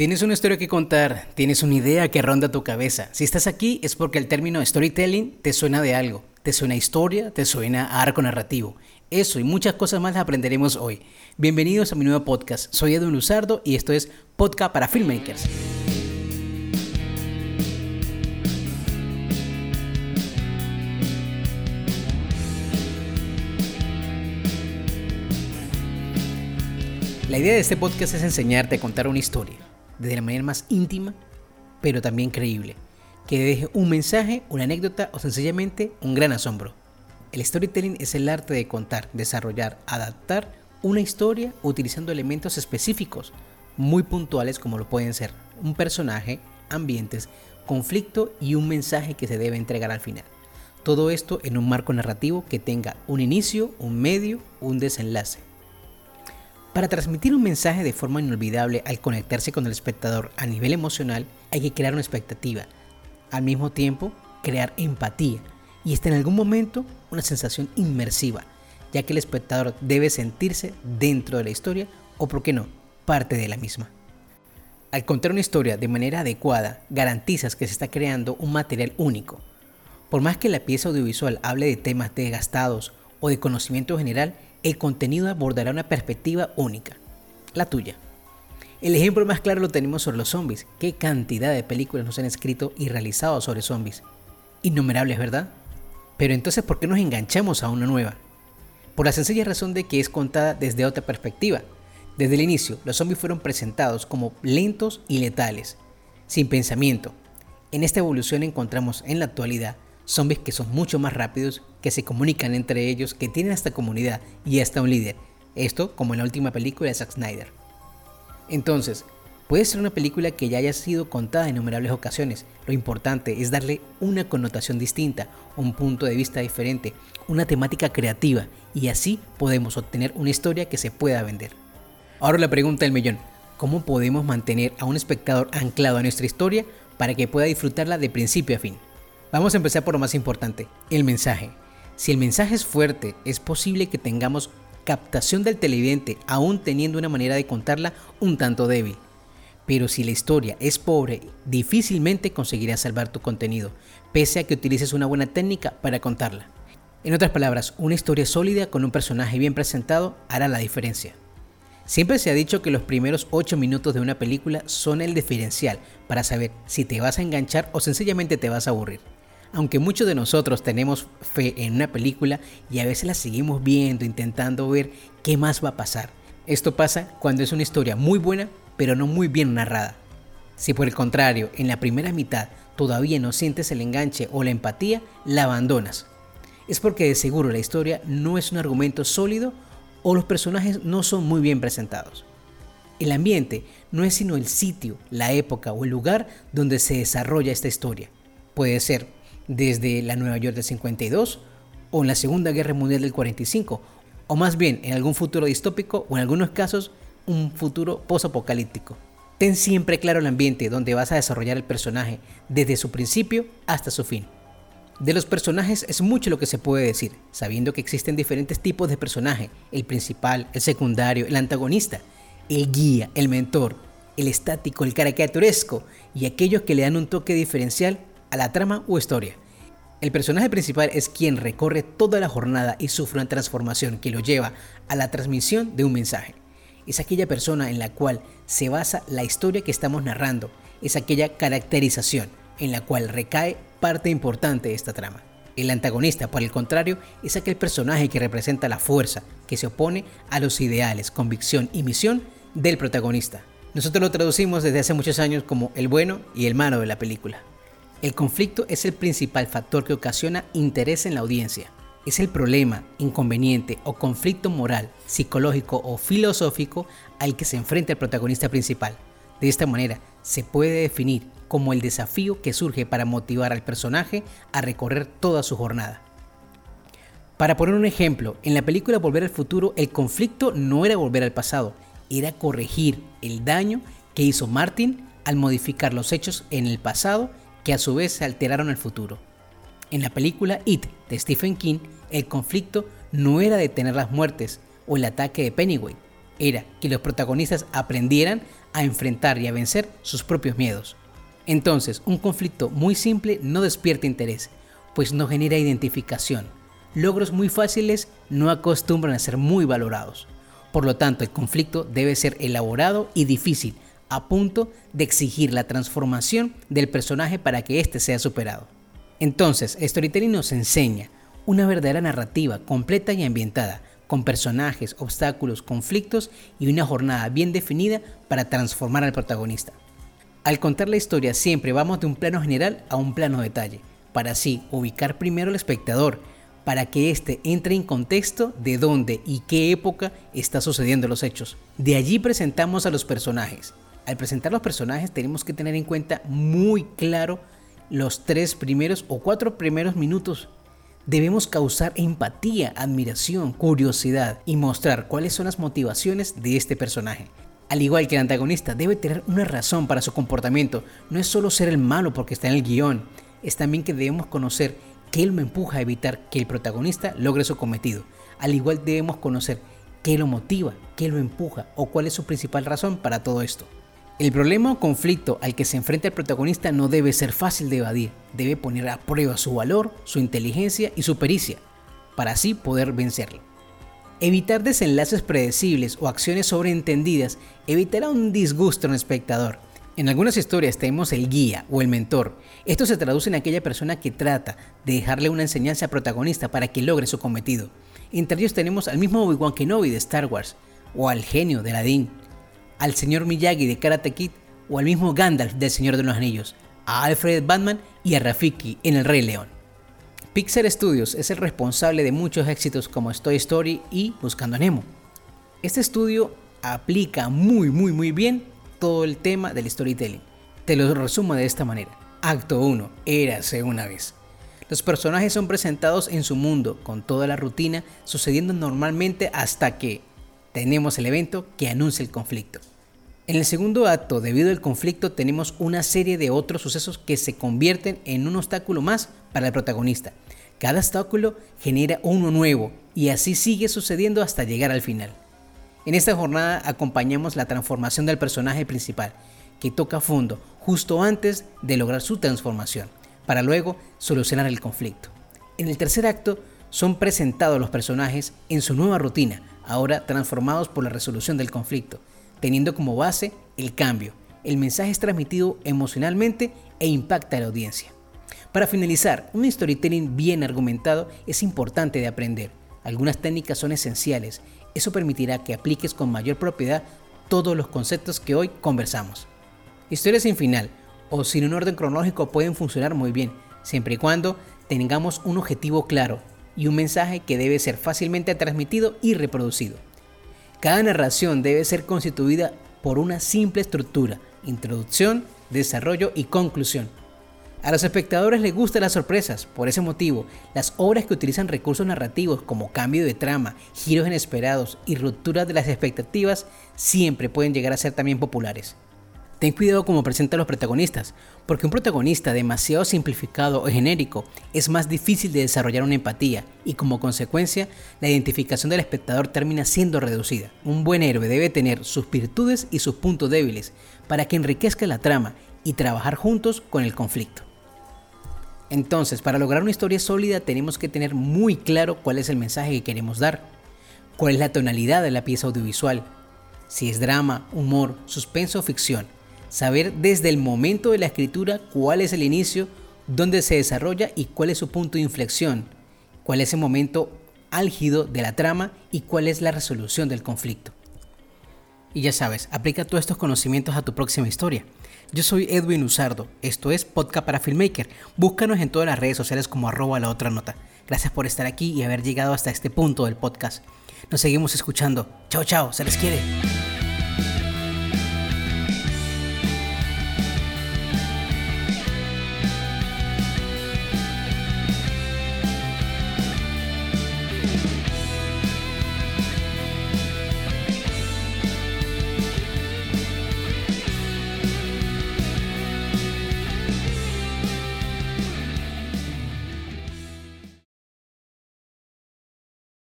Tienes una historia que contar, tienes una idea que ronda tu cabeza. Si estás aquí es porque el término storytelling te suena de algo, te suena a historia, te suena a arco narrativo. Eso y muchas cosas más aprenderemos hoy. Bienvenidos a mi nuevo podcast. Soy Edwin Luzardo y esto es Podcast para Filmmakers. La idea de este podcast es enseñarte a contar una historia de la manera más íntima, pero también creíble, que deje un mensaje, una anécdota o sencillamente un gran asombro. El storytelling es el arte de contar, desarrollar, adaptar una historia utilizando elementos específicos, muy puntuales como lo pueden ser un personaje, ambientes, conflicto y un mensaje que se debe entregar al final. Todo esto en un marco narrativo que tenga un inicio, un medio, un desenlace. Para transmitir un mensaje de forma inolvidable al conectarse con el espectador a nivel emocional, hay que crear una expectativa. Al mismo tiempo, crear empatía y hasta en algún momento una sensación inmersiva, ya que el espectador debe sentirse dentro de la historia o, por qué no, parte de la misma. Al contar una historia de manera adecuada, garantizas que se está creando un material único. Por más que la pieza audiovisual hable de temas desgastados o de conocimiento general, el contenido abordará una perspectiva única, la tuya. El ejemplo más claro lo tenemos sobre los zombies. ¿Qué cantidad de películas nos han escrito y realizado sobre zombies? Innumerables, ¿verdad? Pero entonces, ¿por qué nos enganchamos a una nueva? Por la sencilla razón de que es contada desde otra perspectiva. Desde el inicio, los zombies fueron presentados como lentos y letales, sin pensamiento. En esta evolución encontramos en la actualidad zombies que son mucho más rápidos, que se comunican entre ellos, que tienen hasta comunidad y hasta un líder. Esto como en la última película de Zack Snyder. Entonces, puede ser una película que ya haya sido contada en innumerables ocasiones. Lo importante es darle una connotación distinta, un punto de vista diferente, una temática creativa y así podemos obtener una historia que se pueda vender. Ahora la pregunta del millón, ¿cómo podemos mantener a un espectador anclado a nuestra historia para que pueda disfrutarla de principio a fin? Vamos a empezar por lo más importante, el mensaje. Si el mensaje es fuerte, es posible que tengamos captación del televidente aún teniendo una manera de contarla un tanto débil. Pero si la historia es pobre, difícilmente conseguirás salvar tu contenido, pese a que utilices una buena técnica para contarla. En otras palabras, una historia sólida con un personaje bien presentado hará la diferencia. Siempre se ha dicho que los primeros 8 minutos de una película son el diferencial para saber si te vas a enganchar o sencillamente te vas a aburrir. Aunque muchos de nosotros tenemos fe en una película y a veces la seguimos viendo, intentando ver qué más va a pasar. Esto pasa cuando es una historia muy buena, pero no muy bien narrada. Si por el contrario, en la primera mitad todavía no sientes el enganche o la empatía, la abandonas. Es porque de seguro la historia no es un argumento sólido o los personajes no son muy bien presentados. El ambiente no es sino el sitio, la época o el lugar donde se desarrolla esta historia. Puede ser desde la Nueva York del 52 o en la Segunda Guerra Mundial del 45, o más bien en algún futuro distópico o en algunos casos un futuro posapocalíptico. Ten siempre claro el ambiente donde vas a desarrollar el personaje desde su principio hasta su fin. De los personajes es mucho lo que se puede decir, sabiendo que existen diferentes tipos de personaje, el principal, el secundario, el antagonista, el guía, el mentor, el estático, el caricaturesco y aquellos que le dan un toque diferencial a la trama o historia. El personaje principal es quien recorre toda la jornada y sufre una transformación que lo lleva a la transmisión de un mensaje. Es aquella persona en la cual se basa la historia que estamos narrando, es aquella caracterización en la cual recae parte importante de esta trama. El antagonista, por el contrario, es aquel personaje que representa la fuerza, que se opone a los ideales, convicción y misión del protagonista. Nosotros lo traducimos desde hace muchos años como el bueno y el malo de la película. El conflicto es el principal factor que ocasiona interés en la audiencia. Es el problema, inconveniente o conflicto moral, psicológico o filosófico al que se enfrenta el protagonista principal. De esta manera, se puede definir como el desafío que surge para motivar al personaje a recorrer toda su jornada. Para poner un ejemplo, en la película Volver al Futuro el conflicto no era volver al pasado, era corregir el daño que hizo Martin al modificar los hechos en el pasado que a su vez alteraron el futuro. En la película It de Stephen King, el conflicto no era detener las muertes o el ataque de Pennywise, era que los protagonistas aprendieran a enfrentar y a vencer sus propios miedos. Entonces, un conflicto muy simple no despierta interés, pues no genera identificación. Logros muy fáciles no acostumbran a ser muy valorados. Por lo tanto, el conflicto debe ser elaborado y difícil, a punto de exigir la transformación del personaje para que éste sea superado. Entonces, Storytelling nos enseña una verdadera narrativa completa y ambientada, con personajes, obstáculos, conflictos y una jornada bien definida para transformar al protagonista. Al contar la historia siempre vamos de un plano general a un plano detalle, para así ubicar primero al espectador, para que éste entre en contexto de dónde y qué época está sucediendo los hechos. De allí presentamos a los personajes. Al presentar los personajes tenemos que tener en cuenta muy claro los tres primeros o cuatro primeros minutos. Debemos causar empatía, admiración, curiosidad y mostrar cuáles son las motivaciones de este personaje. Al igual que el antagonista, debe tener una razón para su comportamiento. No es solo ser el malo porque está en el guion, es también que debemos conocer qué lo empuja a evitar que el protagonista logre su cometido. Al igual debemos conocer qué lo motiva, qué lo empuja o cuál es su principal razón para todo esto. El problema o conflicto al que se enfrenta el protagonista no debe ser fácil de evadir, debe poner a prueba su valor, su inteligencia y su pericia, para así poder vencerlo. Evitar desenlaces predecibles o acciones sobreentendidas evitará un disgusto en el espectador. En algunas historias tenemos el guía o el mentor. Esto se traduce en aquella persona que trata de dejarle una enseñanza al protagonista para que logre su cometido. Entre ellos tenemos al mismo Obi-Wan Kenobi de Star Wars, o al genio de Aladdin, al señor Miyagi de Karate Kid, o al mismo Gandalf del Señor de los Anillos, a Alfred Batman y a Rafiki en El Rey León. Pixar Studios es el responsable de muchos éxitos como Toy Story y Buscando a Nemo. Este estudio aplica muy muy muy bien todo el tema del storytelling. Te lo resumo de esta manera. Acto 1. Érase una vez. Los personajes son presentados en su mundo con toda la rutina sucediendo normalmente hasta que tenemos el evento que anuncia el conflicto. En el segundo acto, debido al conflicto, tenemos una serie de otros sucesos que se convierten en un obstáculo más para el protagonista. Cada obstáculo genera uno nuevo y así sigue sucediendo hasta llegar al final. En esta jornada acompañamos la transformación del personaje principal, que toca fondo justo antes de lograr su transformación, para luego solucionar el conflicto. En el tercer acto son presentados los personajes en su nueva rutina, ahora transformados por la resolución del conflicto, teniendo como base el cambio. El mensaje es transmitido emocionalmente e impacta a la audiencia. Para finalizar, un storytelling bien argumentado es importante de aprender. Algunas técnicas son esenciales. Eso permitirá que apliques con mayor propiedad todos los conceptos que hoy conversamos. Historias sin final o sin un orden cronológico pueden funcionar muy bien, siempre y cuando tengamos un objetivo claro y un mensaje que debe ser fácilmente transmitido y reproducido. Cada narración debe ser constituida por una simple estructura, introducción, desarrollo y conclusión a los espectadores les gustan las sorpresas, por ese motivo, las obras que utilizan recursos narrativos como cambio de trama, giros inesperados y rupturas de las expectativas siempre pueden llegar a ser también populares. Ten cuidado como presenta a los protagonistas, porque un protagonista demasiado simplificado o genérico es más difícil de desarrollar una empatía y como consecuencia la identificación del espectador termina siendo reducida. Un buen héroe debe tener sus virtudes y sus puntos débiles para que enriquezca la trama y trabajar juntos con el conflicto. Entonces, para lograr una historia sólida tenemos que tener muy claro cuál es el mensaje que queremos dar, cuál es la tonalidad de la pieza audiovisual, si es drama, humor, suspenso o ficción. Saber desde el momento de la escritura cuál es el inicio, dónde se desarrolla y cuál es su punto de inflexión, cuál es el momento álgido de la trama y cuál es la resolución del conflicto. Y ya sabes, aplica todos estos conocimientos a tu próxima historia. Yo soy Edwin Usardo, esto es Podcast para Filmmaker. Búscanos en todas las redes sociales como arroba la otra nota. Gracias por estar aquí y haber llegado hasta este punto del podcast. Nos seguimos escuchando. Chao, chao, se les quiere.